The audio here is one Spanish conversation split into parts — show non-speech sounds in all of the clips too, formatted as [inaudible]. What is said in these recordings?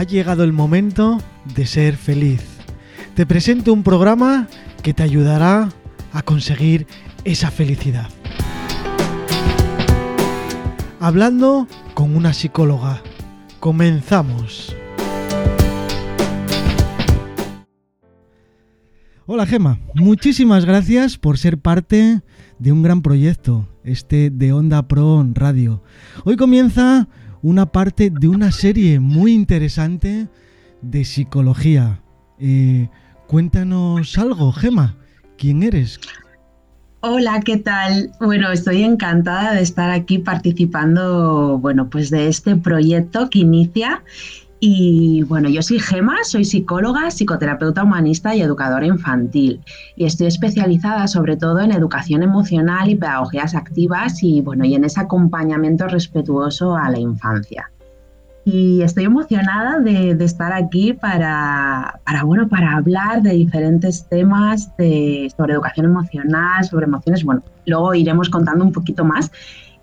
ha llegado el momento de ser feliz. Te presento un programa que te ayudará a conseguir esa felicidad. Hablando con una psicóloga. Comenzamos. Hola Gema, muchísimas gracias por ser parte de un gran proyecto, este de Onda Pro Radio. Hoy comienza una parte de una serie muy interesante de psicología. Eh, cuéntanos algo, Gema. ¿Quién eres? Hola, ¿qué tal? Bueno, estoy encantada de estar aquí participando, bueno, pues de este proyecto que inicia y bueno, yo soy Gema, soy psicóloga, psicoterapeuta humanista y educadora infantil. Y estoy especializada sobre todo en educación emocional y pedagogías activas y bueno, y en ese acompañamiento respetuoso a la infancia. Y estoy emocionada de, estar aquí para, para, bueno, para hablar de diferentes temas de, sobre educación emocional, sobre emociones. Bueno, luego iremos contando un poquito más.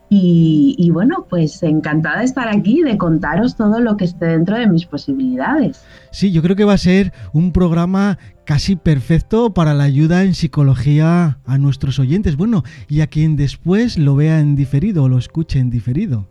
Y, bueno, pues encantada de estar aquí, de contaros todo lo que esté dentro de mis posibilidades. Sí, yo creo que va a ser un programa casi perfecto para la ayuda en psicología a nuestros oyentes. Bueno, y a quien después lo vea en diferido o lo escuche en diferido.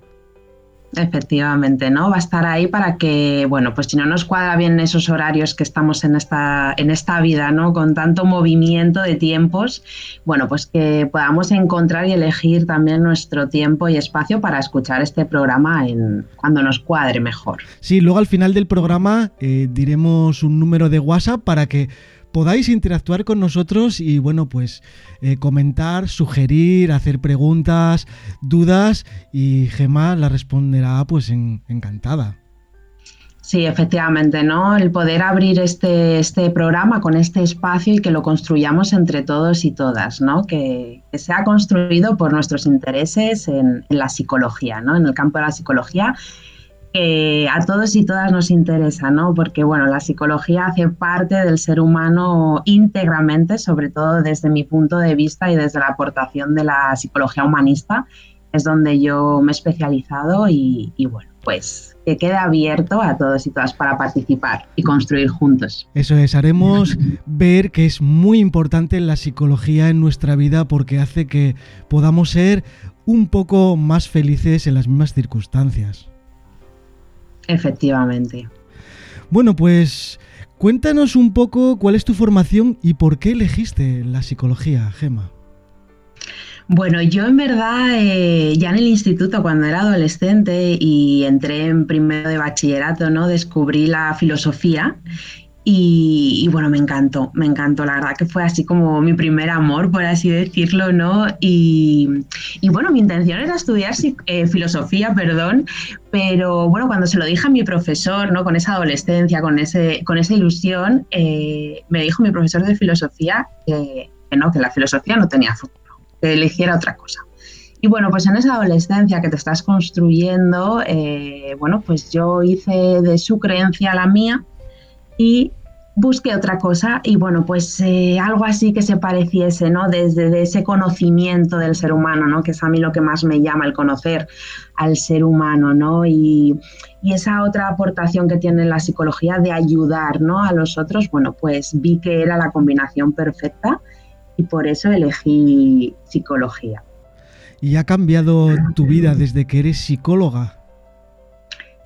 Efectivamente, ¿no? Va a estar ahí para que, bueno, pues si no nos cuadra bien esos horarios que estamos en esta, en esta vida, ¿no? Con tanto movimiento de tiempos, bueno, pues que podamos encontrar y elegir también nuestro tiempo y espacio para escuchar este programa en, cuando nos cuadre mejor. Sí, luego al final del programa eh, diremos un número de WhatsApp para que podáis interactuar con nosotros y bueno, pues eh, comentar, sugerir, hacer preguntas, dudas y Gemma la responderá pues encantada. Sí, efectivamente, ¿no? El poder abrir este, este programa con este espacio y que lo construyamos entre todos y todas, ¿no? Que, que sea construido por nuestros intereses en, en, la psicología, ¿no? En el campo de la psicología a todos y todas nos interesa, ¿no? Porque, bueno, la psicología hace parte del ser humano íntegramente, sobre todo desde mi punto de vista y desde la aportación de la psicología humanista, es donde yo me he especializado y, bueno, pues que quede abierto a todos y todas para participar y construir juntos. Eso es, haremos ver que es muy importante la psicología en nuestra vida porque hace que podamos ser un poco más felices en las mismas circunstancias. Efectivamente. Bueno, pues cuéntanos un poco cuál es tu formación y por qué elegiste la psicología, Gema. Bueno, yo en verdad eh, ya en el instituto cuando era adolescente y entré en primero de bachillerato, ¿no? Descubrí la filosofía y, bueno, me encantó, me encantó, la verdad que fue así como mi primer amor, por así decirlo, ¿no? Y, bueno, mi intención era estudiar eh, filosofía, perdón, pero bueno, cuando se lo dije a mi profesor, ¿no? Con esa adolescencia, con, ese, con esa ilusión, eh, me dijo mi profesor de filosofía que, no, que la filosofía no tenía futuro, que eligiera otra cosa. Y bueno, pues en esa adolescencia que te estás construyendo, eh, bueno, pues yo hice de su creencia la mía y busqué otra cosa y bueno, pues eh, algo así que se pareciese, ¿no? Desde ese conocimiento del ser humano, ¿no? Que es a mí lo que más me llama, el conocer al ser humano, ¿no? Y, y esa otra aportación que tiene la psicología de ayudar, ¿no? A los otros, bueno, pues vi que era la combinación perfecta y por eso elegí psicología. ¿Y ha cambiado tu vida desde que eres psicóloga?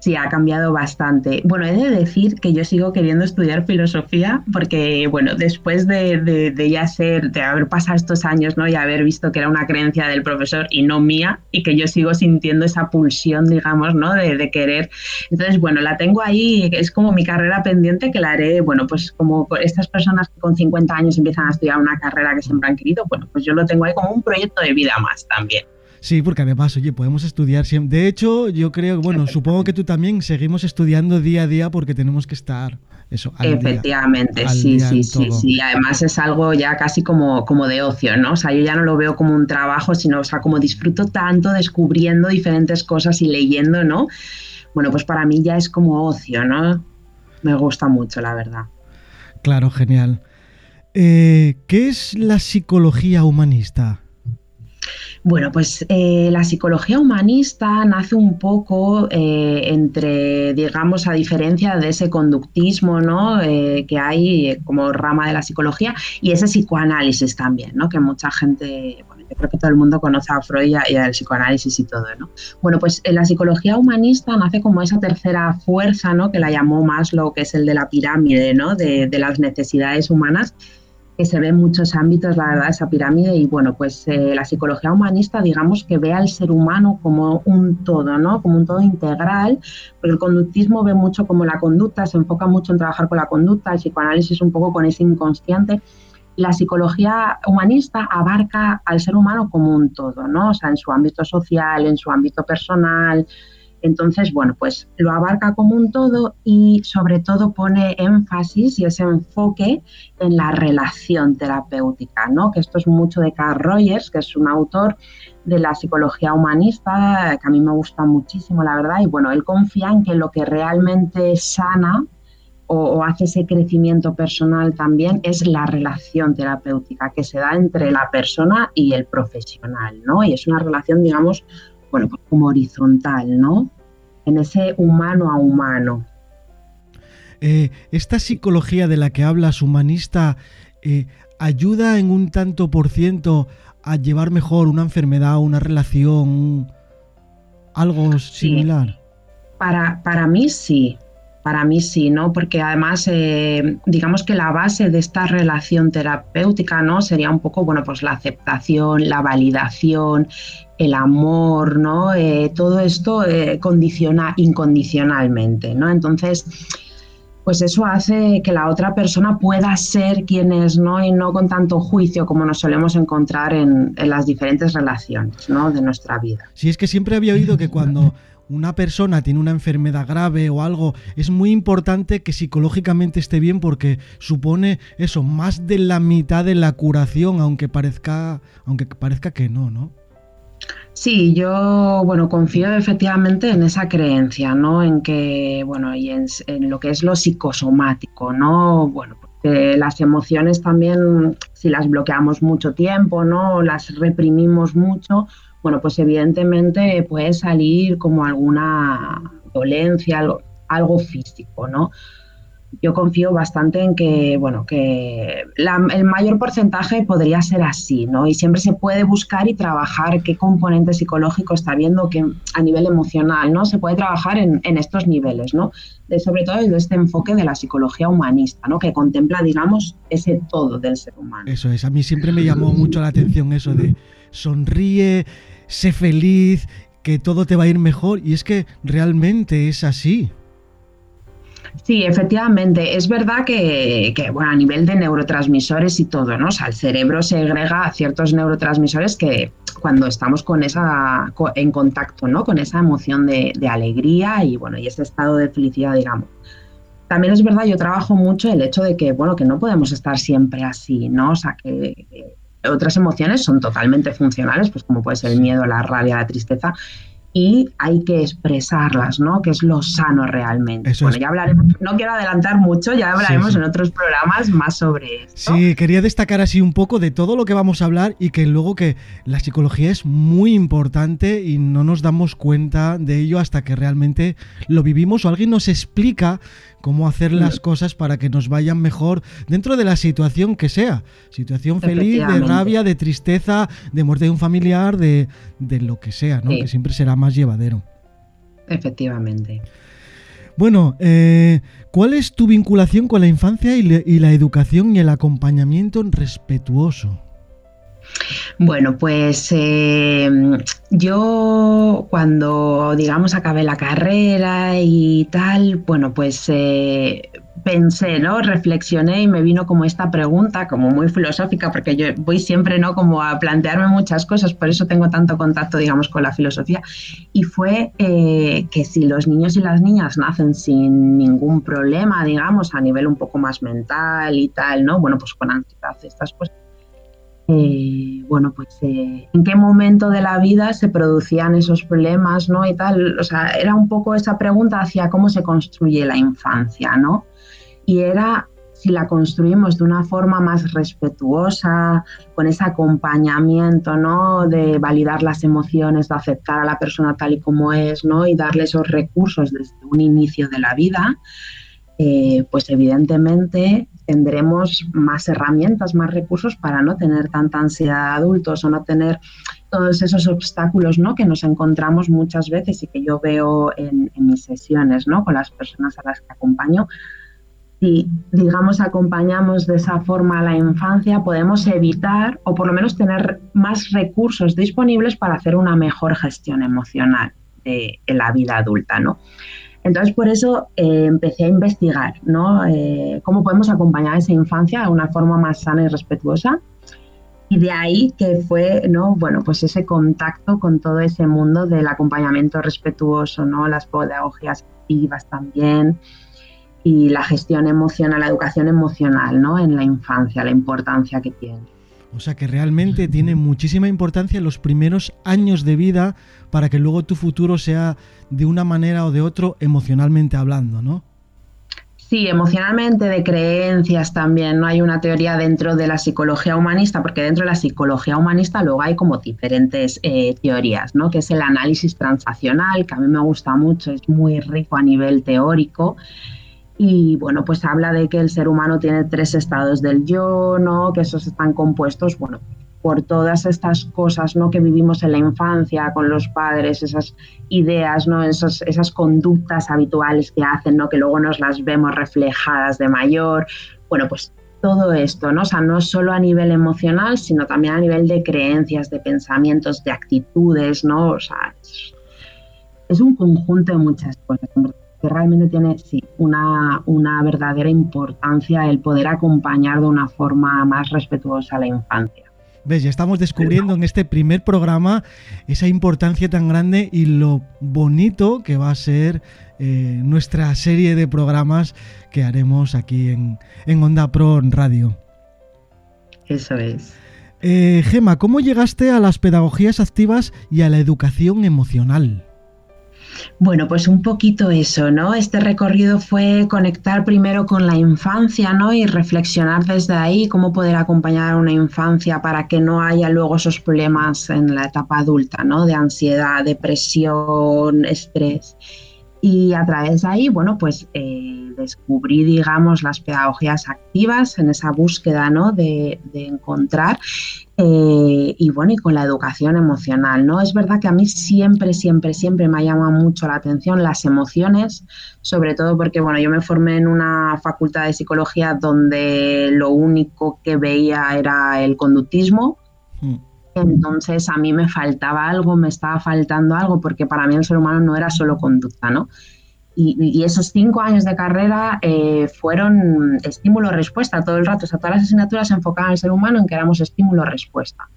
Sí, ha cambiado bastante. Bueno, he de decir que yo sigo queriendo estudiar filosofía porque, bueno, después de, ya ser, de haber pasado estos años, ¿no? Y haber visto que era una creencia del profesor y no mía, y que yo sigo sintiendo esa pulsión, digamos, ¿no? De, de querer. Entonces, bueno, la tengo ahí, es como mi carrera pendiente que la haré, bueno, pues como estas personas que con 50 años empiezan a estudiar una carrera que siempre han querido, bueno, pues yo lo tengo ahí como un proyecto de vida más también. Sí, porque además, oye, podemos estudiar siempre. De hecho, yo creo, bueno, [laughs] supongo que tú también seguimos estudiando día a día porque tenemos que estar eso. Efectivamente, sí, sí, sí, sí. Además es algo ya casi como, como de ocio, ¿no? O sea, yo ya no lo veo como un trabajo, sino, o sea, como disfruto tanto descubriendo diferentes cosas y leyendo, ¿no? Bueno, pues para mí ya es como ocio, ¿no? Me gusta mucho, la verdad. Claro, genial. Eh, ¿Qué es la psicología humanista? Bueno, pues eh, la psicología humanista nace un poco eh, entre, digamos, a diferencia de ese conductismo ¿no? Eh, que hay como rama de la psicología y ese psicoanálisis también, ¿no? que mucha gente, bueno, yo creo que todo el mundo conoce a Freud y al psicoanálisis y todo. ¿no? Bueno, pues la psicología humanista nace como esa tercera fuerza ¿no? que la llamó Maslow, que es el de la pirámide ¿no? de las necesidades humanas que se ve en muchos ámbitos, la verdad, esa pirámide. Y bueno, pues eh, la psicología humanista, digamos que ve al ser humano como un todo, ¿no? Como un todo integral, porque el conductismo ve mucho como la conducta, se enfoca mucho en trabajar con la conducta, el psicoanálisis un poco con ese inconsciente. La psicología humanista abarca al ser humano como un todo, ¿no? O sea, en su ámbito social, en su ámbito personal, entonces, bueno, pues lo abarca como un todo y sobre todo pone énfasis y ese enfoque en la relación terapéutica, ¿no? Que esto es mucho de Carl Rogers, que es un autor de la psicología humanista, que a mí me gusta muchísimo, la verdad, y bueno, él confía en que lo que realmente sana o, hace ese crecimiento personal también es la relación terapéutica que se da entre la persona y el profesional, ¿no? Y es una relación, digamos, bueno, pues como horizontal, ¿no? En ese humano a humano. Eh, esta psicología de la que hablas, humanista, eh, ayuda en un tanto por ciento a llevar mejor una enfermedad, una relación, algo similar. Sí. Para, para mí sí, para mí sí, ¿no? Porque además, eh, digamos que la base de esta relación terapéutica, ¿no? Sería un poco, bueno, pues la aceptación, la validación, el amor, ¿no? Eh, todo esto eh, condiciona incondicionalmente, ¿no? Entonces, pues eso hace que la otra persona pueda ser quien es, ¿no? Y no con tanto juicio como nos solemos encontrar en, en las diferentes relaciones, ¿no? De nuestra vida. Sí, es que siempre había oído que cuando una persona tiene una enfermedad grave o algo, es muy importante que psicológicamente esté bien porque supone eso, más de la mitad de la curación, aunque parezca, aunque parezca que no, ¿no? Sí, yo, bueno, confío efectivamente en esa creencia, ¿no? En que, bueno, y en, lo que es lo psicosomático, ¿no? Bueno, porque las emociones también, si las bloqueamos mucho tiempo, ¿no? Las reprimimos mucho, bueno, pues evidentemente puede salir como alguna dolencia, algo, algo físico, ¿no? Yo confío bastante en que, bueno, que la, el mayor porcentaje podría ser así, ¿no? Y siempre se puede buscar y trabajar qué componente psicológico está viendo que a nivel emocional, ¿no? Se puede trabajar en, en estos niveles, ¿no? De, sobre todo desde este enfoque de la psicología humanista, ¿no? Que contempla, digamos, ese todo del ser humano. Eso es, a mí siempre me llamó mucho la atención eso de sonríe, sé feliz, que todo te va a ir mejor. Y es que realmente es así. Sí, efectivamente. Es verdad que, bueno, a nivel de neurotransmisores y todo, ¿no? O sea, el cerebro segrega ciertos neurotransmisores que cuando estamos con esa, en contacto, ¿no? Con esa emoción de, alegría y, bueno, y ese estado de felicidad, digamos. También es verdad, yo trabajo mucho el hecho de que, bueno, que no podemos estar siempre así, ¿no? O sea, que otras emociones son totalmente funcionales, pues como puede ser el miedo, la rabia, la tristeza, y hay que expresarlas, ¿no? Que es lo sano realmente. Eso bueno, ya hablaremos, no quiero adelantar mucho, ya hablaremos Sí, sí. en otros programas más sobre esto. Sí, quería destacar así un poco de todo lo que vamos a hablar y que luego que la psicología es muy importante y no nos damos cuenta de ello hasta que realmente lo vivimos o alguien nos explica cómo hacer las cosas para que nos vayan mejor dentro de la situación que sea. Situación feliz, de rabia, de tristeza, de muerte de un familiar, de, de lo que sea, ¿no? Sí. Que siempre será más llevadero. Efectivamente. Bueno, eh, ¿cuál es tu vinculación con la infancia y, le- y la educación y el acompañamiento respetuoso? Bueno, pues eh, yo cuando, digamos, acabé la carrera y tal, bueno, pues eh, pensé, ¿no? Reflexioné y me vino como esta pregunta, como muy filosófica, porque yo voy siempre, ¿no? Como a plantearme muchas cosas, por eso tengo tanto contacto, digamos, con la filosofía. Y fue eh, que si los niños y las niñas nacen sin ningún problema, digamos, a nivel un poco más mental y tal, ¿no? Bueno, pues con ansiedad, estas cosas eh, bueno, pues eh, en qué momento de la vida se producían esos problemas, ¿no? Y tal, o sea, era un poco esa pregunta hacia cómo se construye la infancia, ¿no? Y era si la construimos de una forma más respetuosa, con ese acompañamiento, ¿no? De validar las emociones, de aceptar a la persona tal y como es, ¿no? Y darle esos recursos desde un inicio de la vida, eh, pues evidentemente tendremos más herramientas, más recursos para no tener tanta ansiedad de adultos o no tener todos esos obstáculos ¿no? que nos encontramos muchas veces y que yo veo en, mis sesiones ¿no? con las personas a las que acompaño, si, digamos, acompañamos de esa forma a la infancia, podemos evitar o por lo menos tener más recursos disponibles para hacer una mejor gestión emocional de, la vida adulta, ¿no? Entonces, por eso eh, empecé a investigar, ¿no? Eh, cómo podemos acompañar a esa infancia de una forma más sana y respetuosa. Y de ahí que fue, ¿no? Bueno, pues ese contacto con todo ese mundo del acompañamiento respetuoso, ¿no? Las pedagogías activas también, y la gestión emocional, la educación emocional ¿no? en la infancia, la importancia que tiene. O sea que realmente tiene muchísima importancia los primeros años de vida para que luego tu futuro sea de una manera o de otro emocionalmente hablando, ¿no? Sí, emocionalmente, de creencias también. No hay una teoría dentro de la psicología humanista, porque dentro de la psicología humanista luego hay como diferentes eh, teorías, ¿no? Que es el análisis transaccional, que a mí me gusta mucho, es muy rico a nivel teórico y bueno, pues habla de que el ser humano tiene tres estados del yo, ¿no? Que esos están compuestos, bueno, por todas estas cosas, ¿no? Que vivimos en la infancia con los padres, esas ideas, ¿no? Esas, esas conductas habituales que hacen, ¿no? Que luego nos las vemos reflejadas de mayor. Bueno, pues todo esto, ¿no? O sea, no solo a nivel emocional, sino también a nivel de creencias, de pensamientos, de actitudes, ¿no? O sea, es un conjunto de muchas cosas que realmente tiene sí, una, una verdadera importancia el poder acompañar de una forma más respetuosa a la infancia. ¿Ves? Ya estamos descubriendo en este primer programa esa importancia tan grande y lo bonito que va a ser eh, nuestra serie de programas que haremos aquí en, en Onda Pro en Radio. Eso es. Eh, Gema, ¿cómo llegaste a las pedagogías activas y a la educación emocional? Bueno, pues un poquito eso, ¿no? Este recorrido fue conectar primero con la infancia, ¿no? Y reflexionar desde ahí cómo poder acompañar a una infancia para que no haya luego esos problemas en la etapa adulta, ¿no? De ansiedad, depresión, estrés. Y a través de ahí, bueno, pues eh, descubrí, digamos, las pedagogías activas en esa búsqueda, ¿no? De, encontrar eh, y bueno, y con la educación emocional, ¿no? Es verdad que a mí siempre, siempre, siempre me ha llamado mucho la atención las emociones, sobre todo porque, bueno, yo me formé en una facultad de psicología donde lo único que veía era el conductismo. Mm. Entonces a mí me faltaba algo, me estaba faltando algo, porque para mí el ser humano no era solo conducta, ¿no? Y, esos cinco años de carrera eh, fueron estímulo-respuesta todo el rato. O sea, todas las asignaturas se enfocaban al ser humano en que éramos estímulo-respuesta.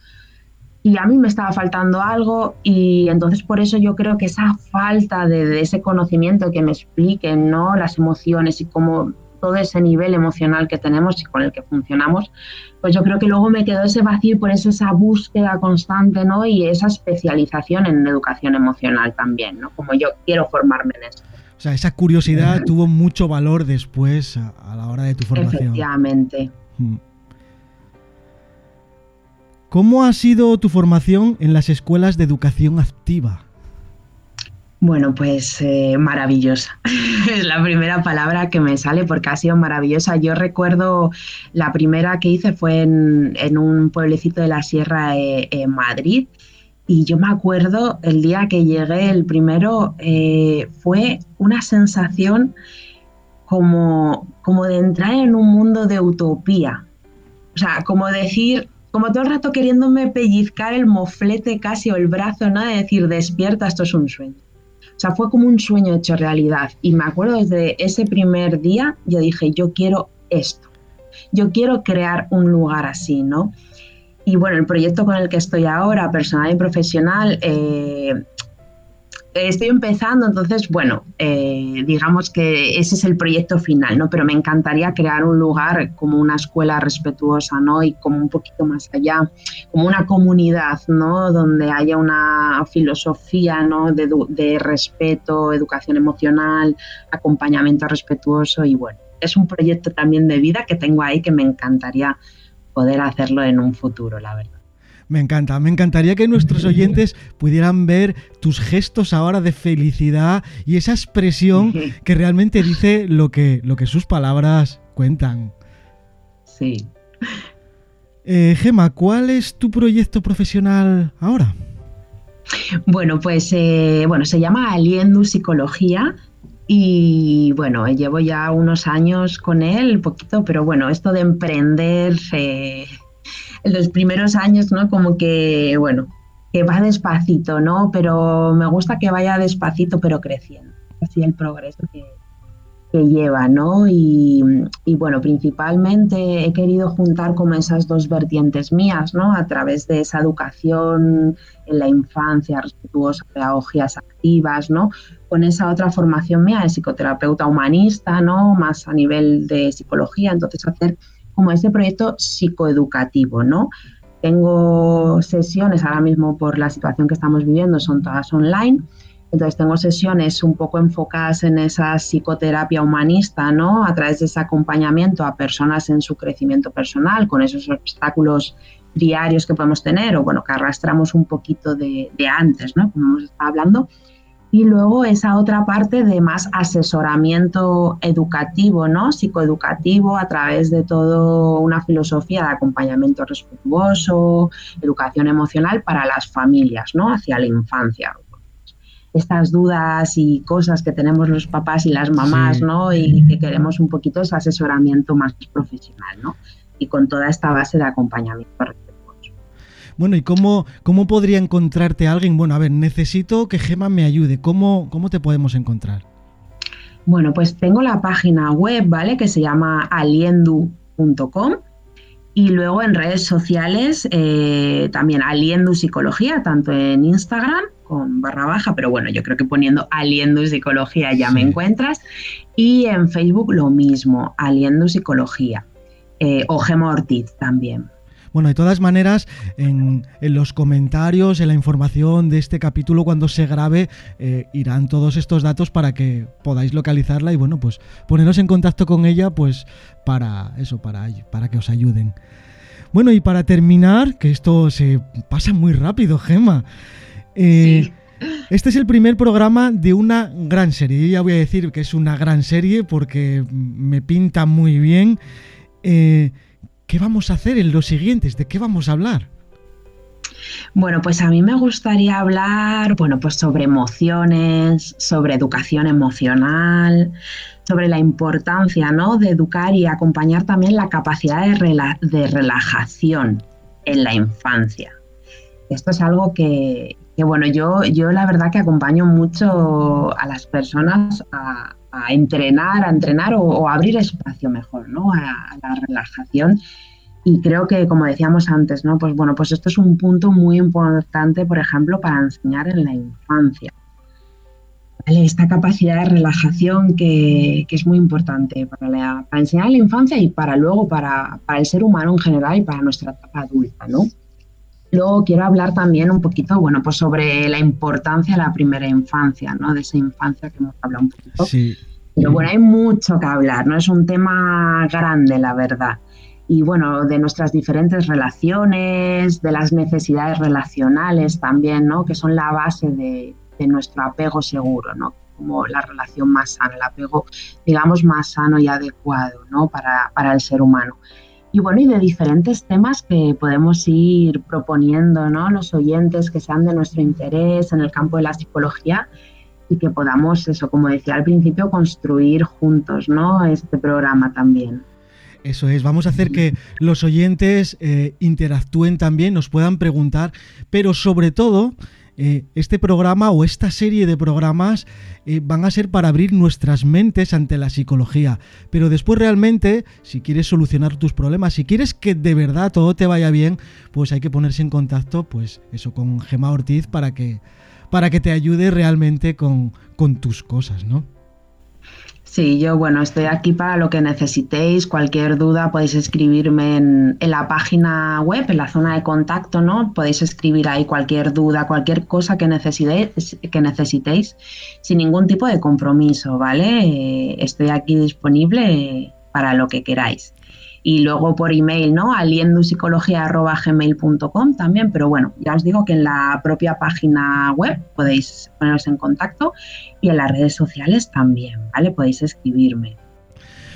Y a mí me estaba faltando algo y entonces por eso yo creo que esa falta de, de ese conocimiento que me expliquen, ¿no? Las emociones y cómo todo ese nivel emocional que tenemos y con el que funcionamos, pues yo creo que luego me quedó ese vacío y por eso esa búsqueda constante, ¿no? Y esa especialización en educación emocional también, ¿no? Como yo quiero formarme en eso. O sea, esa curiosidad tuvo mucho valor después a, la hora de tu formación. Efectivamente. Hmm. ¿Cómo ha sido tu formación en las escuelas de educación activa? Bueno, pues eh, maravillosa. es [laughs] la primera palabra que me sale porque ha sido maravillosa. Yo recuerdo la primera que hice fue en, un pueblecito de la Sierra eh, en Madrid. Y yo me acuerdo el día que llegué, el primero, eh, fue una sensación como, como de entrar en un mundo de utopía. O sea, como decir, como todo el rato queriéndome pellizcar el moflete casi o el brazo, ¿no? De decir, despierta, esto es un sueño. O sea, fue como un sueño hecho realidad. Y me acuerdo desde ese primer día, yo dije, yo quiero esto. Yo quiero crear un lugar así, ¿no? Y bueno, el proyecto con el que estoy ahora, personal y profesional, eh, estoy empezando, entonces, bueno, eh, digamos que ese es el proyecto final, ¿no? Pero me encantaría crear un lugar como una escuela respetuosa, ¿no? Y como un poquito más allá, como una comunidad, ¿no? Donde haya una filosofía, ¿no? De, de respeto, educación emocional, acompañamiento respetuoso y bueno, es un proyecto también de vida que tengo ahí que me encantaría poder hacerlo en un futuro, la verdad. Me encanta, me encantaría que nuestros oyentes [laughs] pudieran ver tus gestos ahora de felicidad y esa expresión que realmente dice lo que, lo que sus palabras cuentan. Sí. Eh, Gema, ¿cuál es tu proyecto profesional ahora? Bueno, pues eh, bueno, se llama Aliendu Psicología y bueno, llevo ya unos años con él, poquito, pero bueno, esto de emprender eh, los primeros años, ¿no? Como que, bueno, que va despacito, ¿no? Pero me gusta que vaya despacito, pero creciendo. Así el progreso que, que lleva, ¿no? Y, bueno, principalmente he querido juntar como esas dos vertientes mías, ¿no? A través de esa educación en la infancia, respetuosa, pedagogías activas, ¿no? Con esa otra formación mía de psicoterapeuta humanista, ¿no? Más a nivel de psicología, entonces hacer como ese proyecto psicoeducativo, ¿no? Tengo sesiones ahora mismo por la situación que estamos viviendo, son todas online entonces tengo sesiones un poco enfocadas en esa psicoterapia humanista, ¿no? A través de ese acompañamiento a personas en su crecimiento personal, con esos obstáculos diarios que podemos tener o bueno, que arrastramos un poquito de, antes, ¿no? Como hemos estado hablando. Y luego esa otra parte de más asesoramiento educativo, ¿no? Psicoeducativo a través de toda una filosofía de acompañamiento respetuoso, educación emocional para las familias, ¿no? Hacia la infancia estas dudas y cosas que tenemos los papás y las mamás, ¿no? Y que queremos un poquito ese asesoramiento más profesional, ¿no? Y con toda esta base de acompañamiento bueno, ¿y cómo, cómo podría encontrarte alguien? Bueno, a ver, necesito que Gema me ayude. ¿Cómo, cómo te podemos encontrar? Bueno, pues tengo la página web, ¿vale? Que se llama aliendu.com y luego en redes sociales eh, también Aliendu Psicología, tanto en Instagram con barra baja, pero bueno, yo creo que poniendo Aliendu Psicología ya me encuentras. Y en Facebook lo mismo, Aliendu Psicología. Eh, o Gema Ortiz también. Bueno, de todas maneras, en, los comentarios, en la información de este capítulo, cuando se grabe, eh, irán todos estos datos para que podáis localizarla y bueno, pues poneros en contacto con ella, pues para eso, para, para que os ayuden. Bueno, y para terminar, que esto se pasa muy rápido, Gema. Eh, este es el primer programa de una gran serie. Yo ya voy a decir que es una gran serie porque me pinta muy bien. Eh, ¿Qué vamos a hacer en los siguientes? ¿De qué vamos a hablar? Bueno, pues a mí me gustaría hablar, bueno, pues sobre emociones, sobre educación emocional, sobre la importancia, ¿no? De educar y acompañar también la capacidad de, de relajación en la infancia. Esto es algo que, bueno, yo, yo la verdad que acompaño mucho a las personas a, entrenar, a entrenar o, abrir espacio mejor, ¿no? A, la relajación. Y creo que, como decíamos antes, ¿no? Pues bueno, pues esto es un punto muy importante, por ejemplo, para enseñar en la infancia. Esta capacidad de relajación que, es muy importante para, para, enseñar en la infancia y para luego para, para el ser humano en general y para nuestra etapa adulta, ¿no? Luego quiero hablar también un poquito, bueno, pues sobre la importancia de la primera infancia, ¿no? De esa infancia que hemos hablado un poquito. Sí. Pero bueno, hay mucho que hablar, ¿no? Es un tema grande, la verdad. Y bueno, de nuestras diferentes relaciones, de las necesidades relacionales también, ¿no? Que son la base de, nuestro apego seguro, ¿no? Como la relación más sana, el apego, digamos, más sano y adecuado, ¿no? Para, para el ser humano y bueno, y de diferentes temas que podemos ir proponiendo, ¿no? Los oyentes que sean de nuestro interés en el campo de la psicología y que podamos, eso, como decía al principio, construir juntos, ¿no? Este programa también. Eso es, vamos a hacer que los oyentes eh, interactúen también, nos puedan preguntar, pero sobre todo eh, este programa o esta serie de programas eh, van a ser para abrir nuestras mentes ante la psicología. Pero después realmente, si quieres solucionar tus problemas, si quieres que de verdad todo te vaya bien, pues hay que ponerse en contacto, pues eso, con Gema Ortiz para que, para que te ayude realmente con, con tus cosas, ¿no? Sí, yo bueno, estoy aquí para lo que necesitéis. Cualquier duda podéis escribirme en, la página web, en la zona de contacto, ¿no? Podéis escribir ahí cualquier duda, cualquier cosa que necesitéis, que necesitéis sin ningún tipo de compromiso, ¿vale? Eh, estoy aquí disponible para lo que queráis y luego por email, ¿no? aliendupsicología.gmail.com también, pero bueno, ya os digo que en la propia página web podéis poneros en contacto y en las redes sociales también, ¿vale? Podéis escribirme.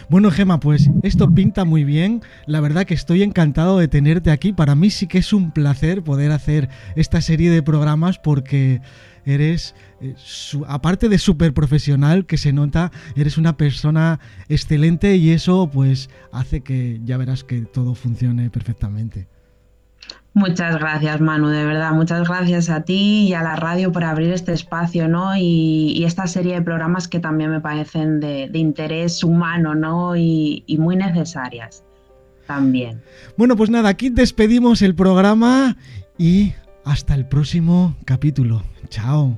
Bueno, Gema, pues esto pinta muy bien. La verdad que estoy encantado de tenerte aquí. Para mí sí que es un placer poder hacer esta serie de programas porque eres, eh, aparte de súper profesional que se nota, eres una persona excelente y eso pues hace que ya verás que todo funcione perfectamente. Muchas gracias, Manu, de verdad. Muchas gracias a ti y a la radio por abrir este espacio, ¿no? Y, esta serie de programas que también me parecen de, interés humano, ¿no? Y, y, muy necesarias también. Bueno, pues nada, aquí despedimos el programa y hasta el próximo capítulo. Tchau.